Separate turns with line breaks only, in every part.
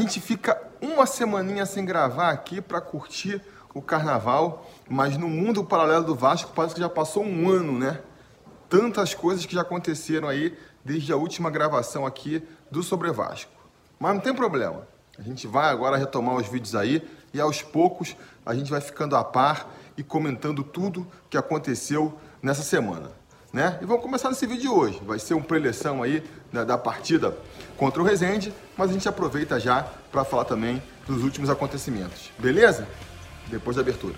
gente fica uma semaninha sem gravar aqui para curtir o carnaval, mas no mundo paralelo do Vasco parece que já passou um ano, né? Tantas coisas que já aconteceram aí desde a última gravação aqui do Sobre Vasco. Mas não tem problema. A gente vai agora retomar os vídeos aí e aos poucos a gente vai ficando a par e comentando tudo que aconteceu nessa semana. Né? E vamos começar nesse vídeo de hoje. Vai ser uma preleção aí da partida contra o Resende, mas a gente aproveita já para falar também dos últimos acontecimentos. Beleza? Depois da abertura.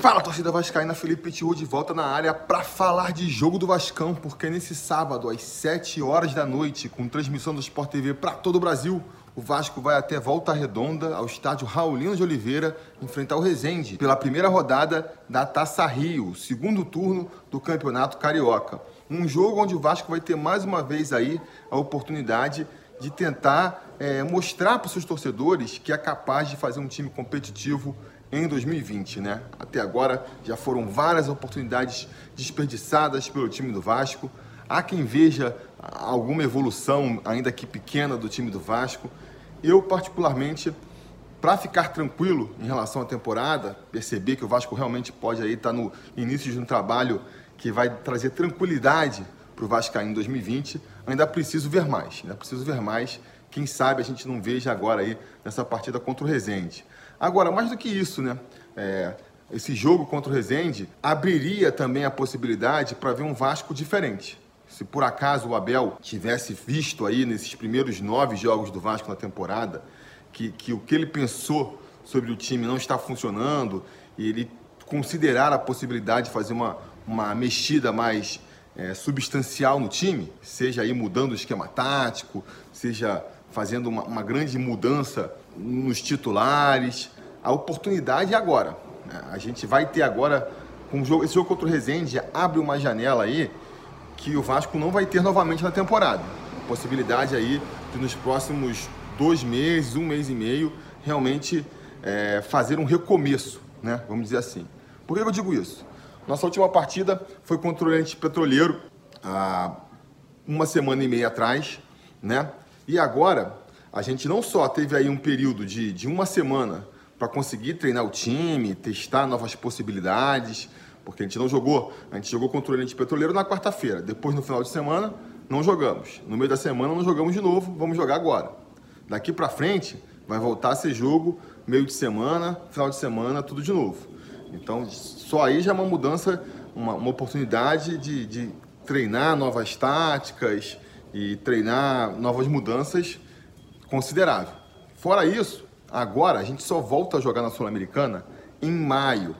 Fala, torcida vascaína, Felipe de volta na área para falar de jogo do Vascão, porque nesse sábado, às 7 horas da noite, com transmissão do Sport TV para todo o Brasil, o Vasco vai até Volta Redonda, ao estádio Raulino de Oliveira, enfrentar o Resende pela primeira rodada da Taça Rio, segundo turno do Campeonato Carioca. Um jogo onde o Vasco vai ter mais uma vez aí a oportunidade de tentar é, mostrar para os seus torcedores que é capaz de fazer um time competitivo em 2020, né? Até agora já foram várias oportunidades desperdiçadas pelo time do Vasco. Há quem veja alguma evolução, ainda que pequena, do time do Vasco. Eu, particularmente, para ficar tranquilo em relação à temporada, perceber que o Vasco realmente pode aí estar tá no início de um trabalho que vai trazer tranquilidade para o Vasco em 2020, ainda preciso ver mais. Ainda preciso ver mais. Quem sabe a gente não veja agora aí nessa partida contra o Rezende. Agora, mais do que isso, né? É, esse jogo contra o Rezende abriria também a possibilidade para ver um Vasco diferente. Se por acaso o Abel tivesse visto aí nesses primeiros nove jogos do Vasco na temporada que, que o que ele pensou sobre o time não está funcionando e ele considerar a possibilidade de fazer uma, uma mexida mais é, substancial no time, seja aí mudando o esquema tático, seja fazendo uma, uma grande mudança nos titulares. A oportunidade é agora. Né? A gente vai ter agora, com jogo, esse jogo contra o Rezende, abre uma janela aí que o Vasco não vai ter novamente na temporada. Possibilidade aí de nos próximos dois meses, um mês e meio, realmente é, fazer um recomeço, né? Vamos dizer assim. Por que eu digo isso? Nossa última partida foi contra o Oriente Petroleiro há uma semana e meia atrás, né? E agora a gente não só teve aí um período de, de uma semana para conseguir treinar o time, testar novas possibilidades, porque a gente não jogou, a gente jogou contra o Oriente Petroleiro na quarta-feira, depois no final de semana não jogamos, no meio da semana não jogamos de novo, vamos jogar agora. Daqui para frente vai voltar a ser jogo meio de semana, final de semana, tudo de novo. Então só aí já é uma mudança, uma, uma oportunidade de, de treinar novas táticas e treinar novas mudanças considerável. Fora isso, agora a gente só volta a jogar na Sul-Americana em maio.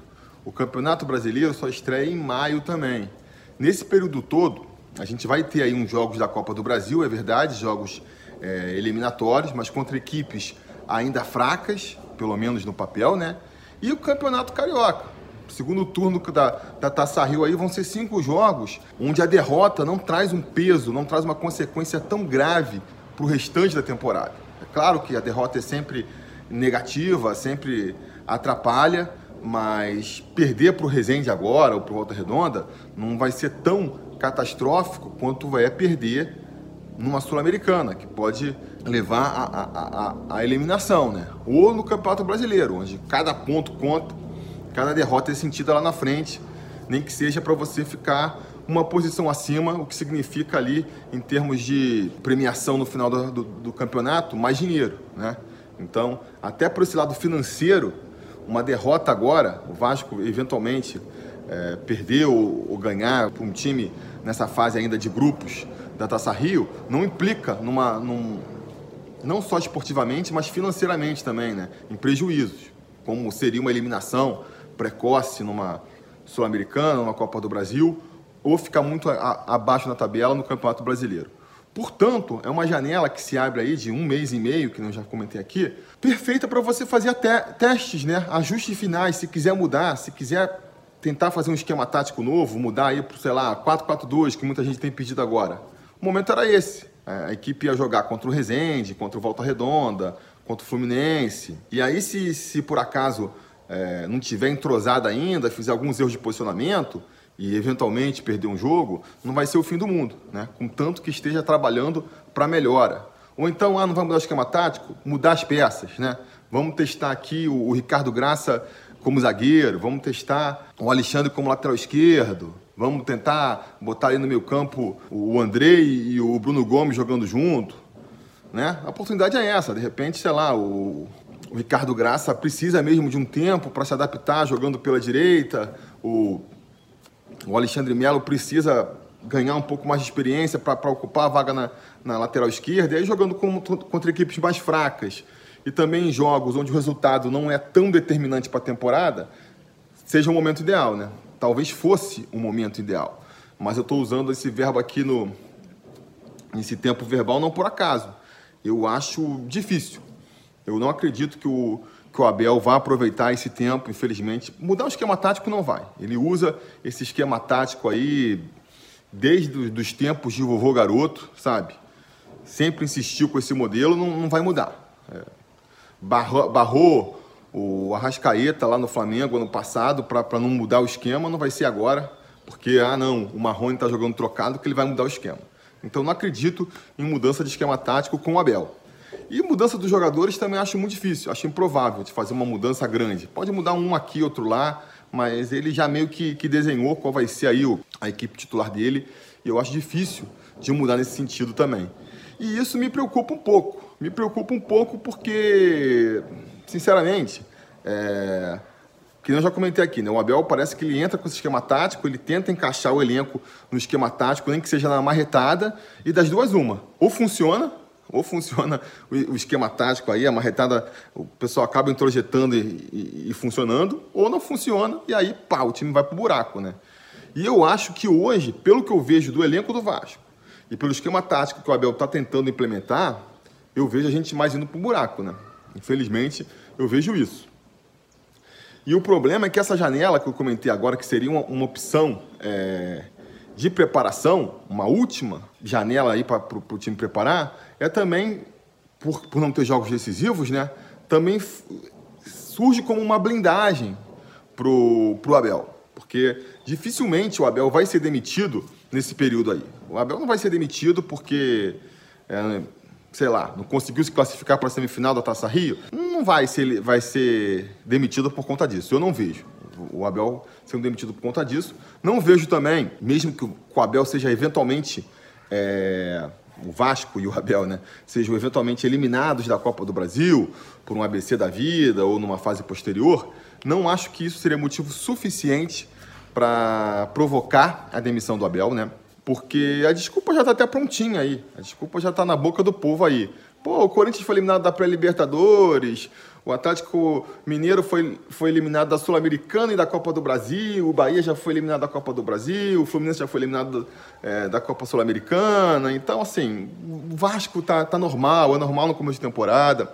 O Campeonato Brasileiro só estreia em maio também. Nesse período todo, a gente vai ter aí uns jogos da Copa do Brasil, é verdade, jogos é, eliminatórios, mas contra equipes ainda fracas, pelo menos no papel, né? E o Campeonato Carioca. Segundo turno da, da Taça Rio aí vão ser cinco jogos, onde a derrota não traz um peso, não traz uma consequência tão grave para o restante da temporada. É claro que a derrota é sempre negativa, sempre atrapalha, mas perder para o Resende agora ou para Volta Redonda não vai ser tão catastrófico quanto é perder numa Sul-Americana, que pode levar à a, eliminação, né? Ou no Campeonato Brasileiro, onde cada ponto conta, cada derrota é sentida lá na frente, nem que seja para você ficar uma posição acima, o que significa ali, em termos de premiação no final do, do, do campeonato, mais dinheiro, né? Então, até por esse lado financeiro, uma derrota agora, o Vasco eventualmente é, perder ou, ou ganhar para um time nessa fase ainda de grupos da Taça Rio, não implica numa, num, não só esportivamente, mas financeiramente também, né? em prejuízos, como seria uma eliminação precoce numa Sul-Americana, numa Copa do Brasil, ou ficar muito a, abaixo na tabela no Campeonato Brasileiro. Portanto, é uma janela que se abre aí de um mês e meio, que eu já comentei aqui, perfeita para você fazer até testes, né? ajustes finais, se quiser mudar, se quiser tentar fazer um esquema tático novo, mudar aí para, sei lá, 4-4-2, que muita gente tem pedido agora. O momento era esse. É, a equipe ia jogar contra o Resende, contra o Volta Redonda, contra o Fluminense. E aí, se, se por acaso é, não tiver entrosada ainda, fizer alguns erros de posicionamento, e eventualmente perder um jogo, não vai ser o fim do mundo, né? Contanto que esteja trabalhando para melhora. Ou então, ah, não vai mudar o esquema tático? Mudar as peças, né? Vamos testar aqui o, o Ricardo Graça como zagueiro, vamos testar o Alexandre como lateral esquerdo, vamos tentar botar ali no meio campo o Andrei e o Bruno Gomes jogando junto, né? A oportunidade é essa, de repente, sei lá, o, o Ricardo Graça precisa mesmo de um tempo para se adaptar jogando pela direita, o, o Alexandre Melo precisa ganhar um pouco mais de experiência para ocupar a vaga na, na lateral esquerda, e aí jogando com, contra equipes mais fracas e também em jogos onde o resultado não é tão determinante para a temporada, seja o momento ideal, né? Talvez fosse o momento ideal. Mas eu estou usando esse verbo aqui no nesse tempo verbal não por acaso. Eu acho difícil. Eu não acredito que o, que o Abel vá aproveitar esse tempo, infelizmente. Mudar o esquema tático não vai. Ele usa esse esquema tático aí desde os tempos de vovô garoto, sabe? Sempre insistiu com esse modelo, não, não vai mudar. É, barrou, barrou o Arrascaeta lá no Flamengo ano passado para não mudar o esquema, não vai ser agora, porque, ah não, o Marrone está jogando trocado que ele vai mudar o esquema. Então não acredito em mudança de esquema tático com o Abel. E mudança dos jogadores também acho muito difícil, acho improvável de fazer uma mudança grande. Pode mudar um aqui, outro lá, mas ele já meio que, que desenhou qual vai ser aí o, a equipe titular dele, e eu acho difícil de mudar nesse sentido também. E isso me preocupa um pouco, me preocupa um pouco porque, sinceramente, é, que eu já comentei aqui, né? O Abel parece que ele entra com esse esquema tático, ele tenta encaixar o elenco no esquema tático, nem que seja na marretada, e das duas uma. Ou funciona, ou funciona o esquema tático aí, a marretada, o pessoal acaba introjetando e, e, e, funcionando, ou não funciona, e aí, pá, o time vai pro buraco, né? E eu acho que hoje, pelo que eu vejo do elenco do Vasco, e pelo esquema tático que o Abel está tentando implementar, eu vejo a gente mais indo pro buraco, né? Infelizmente, eu vejo isso. E o problema é que essa janela que eu comentei agora, que seria uma, uma opção é, de preparação, uma última janela aí para o time preparar, é também, por, por não ter jogos decisivos, né? Também surge como uma blindagem pro, pro Abel. Porque dificilmente o Abel vai ser demitido nesse período aí. O Abel não vai ser demitido porque, é, sei lá, não conseguiu se classificar para a semifinal da Taça Rio. Não vai ser, vai ser demitido por conta disso. Eu não vejo o Abel sendo demitido por conta disso. Não vejo também, mesmo que o Abel seja eventualmente. É, o Vasco e o Abel, né, sejam eventualmente eliminados da Copa do Brasil por um ABC da vida ou numa fase posterior, não acho que isso seria motivo suficiente para provocar a demissão do Abel, né? Porque a desculpa já está até prontinha aí, a desculpa já está na boca do povo aí. Pô, o Corinthians foi eliminado da pré-Libertadores, o Atlético Mineiro foi, foi eliminado da Sul-Americana e da Copa do Brasil, o Bahia já foi eliminado da Copa do Brasil, o Fluminense já foi eliminado é, da Copa Sul-Americana. Então, assim, o Vasco tá, tá normal, é normal no começo de temporada.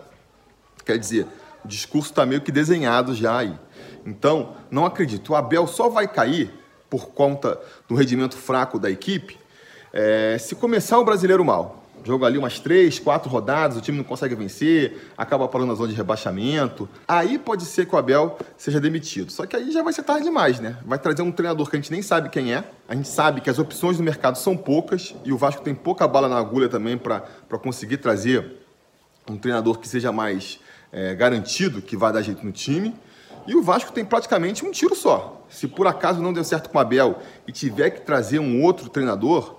Quer dizer, o discurso está meio que desenhado já aí. Então, não acredito. O Abel só vai cair por conta do rendimento fraco da equipe é, se começar o brasileiro mal. Joga ali umas três, quatro rodadas, o time não consegue vencer, acaba parando na zona de rebaixamento. Aí pode ser que o Abel seja demitido. Só que aí já vai ser tarde demais, né? Vai trazer um treinador que a gente nem sabe quem é. A gente sabe que as opções no mercado são poucas e o Vasco tem pouca bala na agulha também para conseguir trazer um treinador que seja mais é, garantido, que vai dar jeito no time. E o Vasco tem praticamente um tiro só. Se por acaso não deu certo com o Abel e tiver que trazer um outro treinador,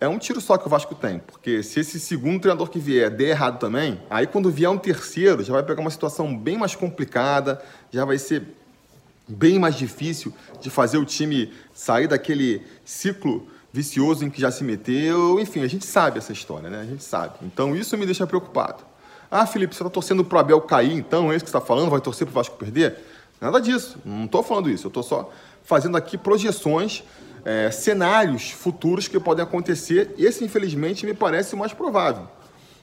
é um tiro só que o Vasco tem, porque se esse segundo treinador que vier der errado também, aí quando vier um terceiro, já vai pegar uma situação bem mais complicada, já vai ser bem mais difícil de fazer o time sair daquele ciclo vicioso em que já se meteu. Enfim, a gente sabe essa história, né? A gente sabe. Então isso me deixa preocupado. Ah, Felipe, você está torcendo para o Abel cair, então é isso que você está falando? Vai torcer para o Vasco perder? Nada disso, não estou falando isso. Eu estou só fazendo aqui projeções é, cenários futuros que podem acontecer. Esse, infelizmente, me parece o mais provável.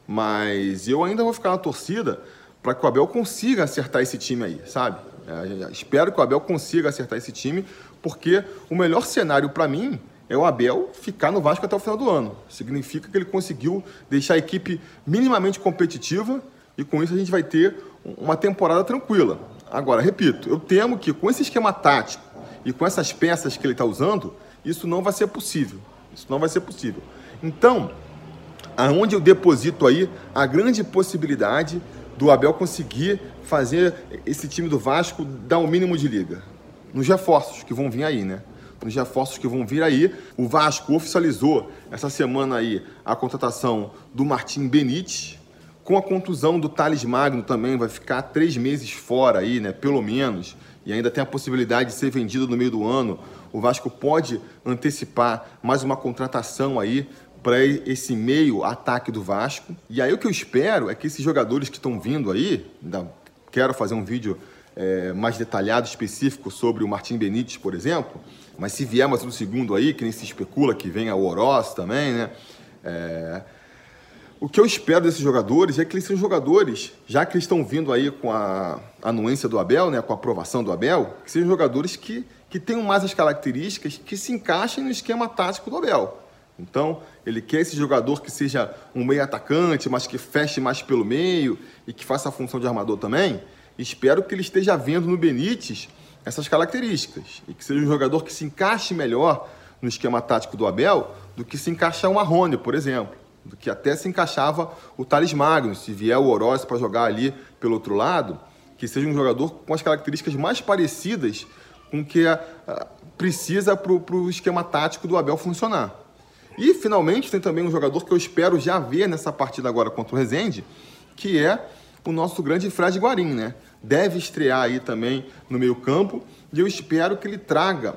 Mas eu ainda vou ficar na torcida para que o Abel consiga acertar esse time aí, sabe? É, espero que o Abel consiga acertar esse time, porque o melhor cenário para mim é o Abel ficar no Vasco até o final do ano. Significa que ele conseguiu deixar a equipe minimamente competitiva e com isso a gente vai ter uma temporada tranquila. Agora, repito, eu temo que com esse esquema tático e com essas peças que ele está usando, isso não vai ser possível. Isso não vai ser possível. Então, aonde eu deposito aí a grande possibilidade do Abel conseguir fazer esse time do Vasco dar o um mínimo de liga? Nos reforços que vão vir aí, né? Nos reforços que vão vir aí. O Vasco oficializou essa semana aí a contratação do Martim Benítez, com a contusão do Thales Magno também, vai ficar três meses fora aí, né? Pelo menos. E ainda tem a possibilidade de ser vendido no meio do ano. O Vasco pode antecipar mais uma contratação aí para esse meio ataque do Vasco. E aí o que eu espero é que esses jogadores que estão vindo aí, quero fazer um vídeo é, mais detalhado, específico sobre o Martim Benítez, por exemplo, mas se vier mais um segundo aí, que nem se especula que venha o Oroz também, né? É, o que eu espero desses jogadores é que eles sejam jogadores, já que eles estão vindo aí com a anuência do Abel, né, com a aprovação do Abel, que sejam jogadores que, que tenham mais as características que se encaixem no esquema tático do Abel. Então, ele quer esse jogador que seja um meio atacante, mas que feche mais pelo meio e que faça a função de armador também. Espero que ele esteja vendo no Benítez essas características e que seja um jogador que se encaixe melhor no esquema tático do Abel do que se encaixar um Arrone, por exemplo, do que até se encaixava o Thales Magno, se vier o Oroz para jogar ali pelo outro lado, que seja um jogador com as características mais parecidas com o que a, a, precisa para o esquema tático do Abel funcionar. E, finalmente, tem também um jogador que eu espero já ver nessa partida agora contra o Rezende, que é o nosso grande Fred Guarim, né? Deve estrear aí também no meio campo e eu espero que ele traga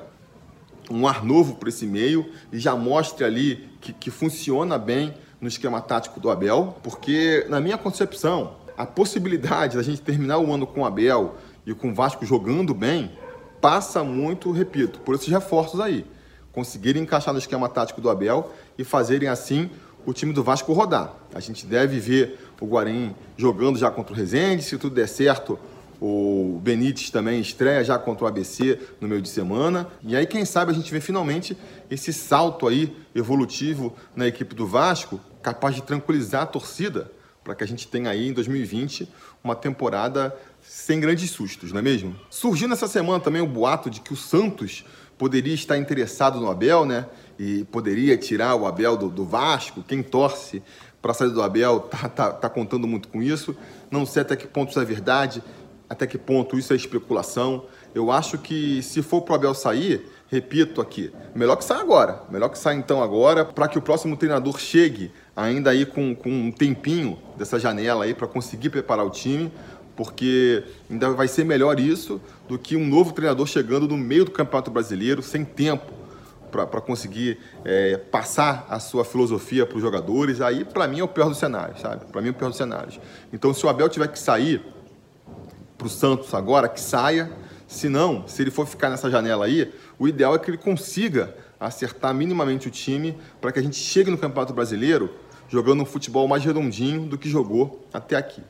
um ar novo para esse meio e já mostre ali que, que funciona bem no esquema tático do Abel, porque na minha concepção, a possibilidade da gente terminar o ano com o Abel e com o Vasco jogando bem passa muito, repito, por esses reforços aí conseguirem encaixar no esquema tático do Abel e fazerem assim o time do Vasco rodar. A gente deve ver o Guarim jogando já contra o Rezende, se tudo der certo, o Benítez também estreia já contra o ABC no meio de semana. E aí, quem sabe, a gente vê finalmente esse salto aí evolutivo na equipe do Vasco, capaz de tranquilizar a torcida, para que a gente tenha aí em 2020 uma temporada sem grandes sustos, não é mesmo? Surgiu nessa semana também o boato de que o Santos poderia estar interessado no Abel, né? E poderia tirar o Abel do, do Vasco. Quem torce para sair do Abel tá, tá, tá contando muito com isso. Não sei até que ponto isso é verdade, até que ponto isso é especulação. Eu acho que se for para o Abel sair, repito aqui, melhor que saia agora. Melhor que saia então agora, para que o próximo treinador chegue ainda aí com, com um tempinho dessa janela aí para conseguir preparar o time porque ainda vai ser melhor isso do que um novo treinador chegando no meio do Campeonato Brasileiro, sem tempo para conseguir é, passar a sua filosofia para os jogadores. Aí, para mim, é o pior dos cenários, sabe? Para mim, é o pior dos cenários. Então, se o Abel tiver que sair para o Santos agora, que saia. Se não, se ele for ficar nessa janela aí, o ideal é que ele consiga acertar minimamente o time para que a gente chegue no Campeonato Brasileiro jogando um futebol mais redondinho do que jogou até aqui.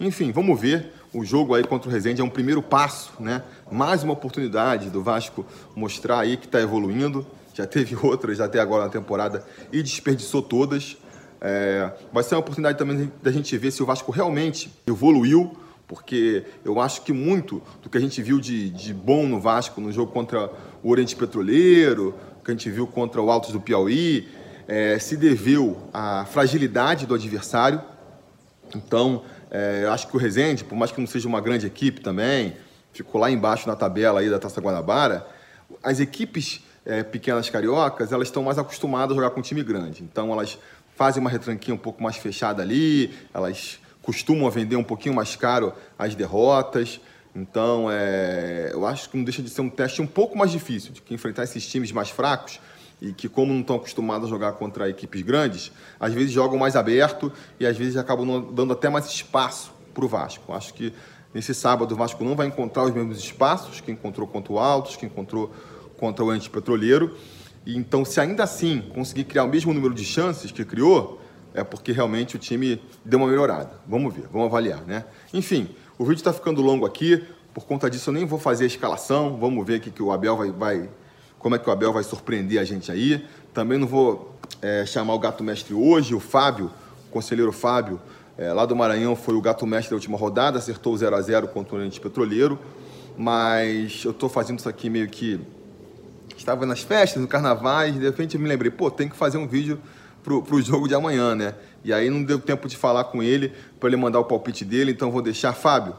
Enfim, vamos ver. O jogo aí contra o Resende é um primeiro passo, né? Mais uma oportunidade do Vasco mostrar aí que está evoluindo. Já teve outras até agora na temporada e desperdiçou todas. É, vai ser uma oportunidade também da gente ver se o Vasco realmente evoluiu, porque eu acho que muito do que a gente viu de, de bom no Vasco no jogo contra o Oriente Petroleiro, que a gente viu contra o Altos do Piauí, é, se deveu à fragilidade do adversário. Então, é, eu acho que o Rezende, por mais que não seja uma grande equipe também, ficou lá embaixo na tabela aí da Taça Guanabara, as equipes é, pequenas cariocas, elas estão mais acostumadas a jogar com um time grande. Então elas fazem uma retranquinha um pouco mais fechada ali, elas costumam vender um pouquinho mais caro as derrotas. Então, é, eu acho que não deixa de ser um teste um pouco mais difícil, de que enfrentar esses times mais fracos e que, como não estão acostumados a jogar contra equipes grandes, às vezes jogam mais aberto e às vezes acabam dando até mais espaço para o Vasco. Acho que nesse sábado o Vasco não vai encontrar os mesmos espaços que encontrou contra o Altos, que encontrou contra o Antipetroleiro. E então, se ainda assim conseguir criar o mesmo número de chances que criou, é porque realmente o time deu uma melhorada. Vamos ver, vamos avaliar, né? Enfim, o vídeo está ficando longo aqui. Por conta disso, eu nem vou fazer a escalação. Vamos ver aqui que o Abel vai, vai como é que o Abel vai surpreender a gente aí. Também não vou é, chamar o gato mestre hoje, o Fábio, o conselheiro Fábio, é, lá do Maranhão, foi o gato mestre da última rodada, acertou o 0 a 0 contra o Oriente Petroleiro, mas eu estou fazendo isso aqui meio que estava nas festas, no carnaval, de repente eu me lembrei, pô, tem que fazer um vídeo pro, pro jogo de amanhã, né? E aí não deu tempo de falar com ele para ele mandar o palpite dele, então vou deixar, Fábio,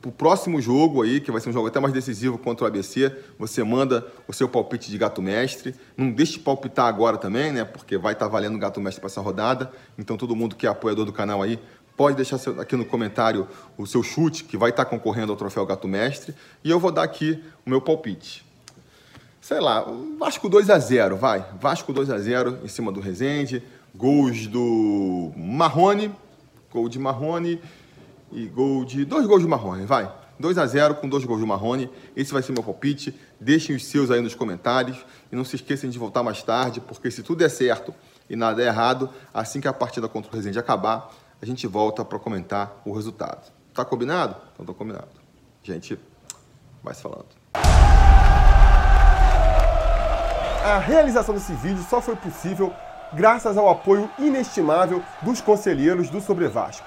pro próximo jogo aí, que vai ser um jogo até mais decisivo contra o ABC, você manda o seu palpite de gato mestre. Não deixe de palpitar agora também, né? Porque vai estar tá valendo gato mestre para essa rodada. Então todo mundo que é apoiador do canal aí pode deixar aqui no comentário o seu chute, que vai estar tá concorrendo ao troféu gato mestre. E eu vou dar aqui o meu palpite. Sei lá, Vasco 2 a 0 vai. Vasco 2 a 0 em cima do Rezende. Gols do Marrone, gol de Marrone e gol de. Dois gols do Marrone, vai. 2 a 0 com dois gols do Marrone. Esse vai ser meu palpite. Deixem os seus aí nos comentários. E não se esqueçam de voltar mais tarde, porque se tudo der certo e nada der errado, assim que a partida contra o Resende acabar, a gente volta para comentar o resultado. Tá combinado? Então tá combinado. Gente, vai se falando. A realização desse vídeo só foi possível graças ao apoio inestimável dos conselheiros do Sobre Vasco.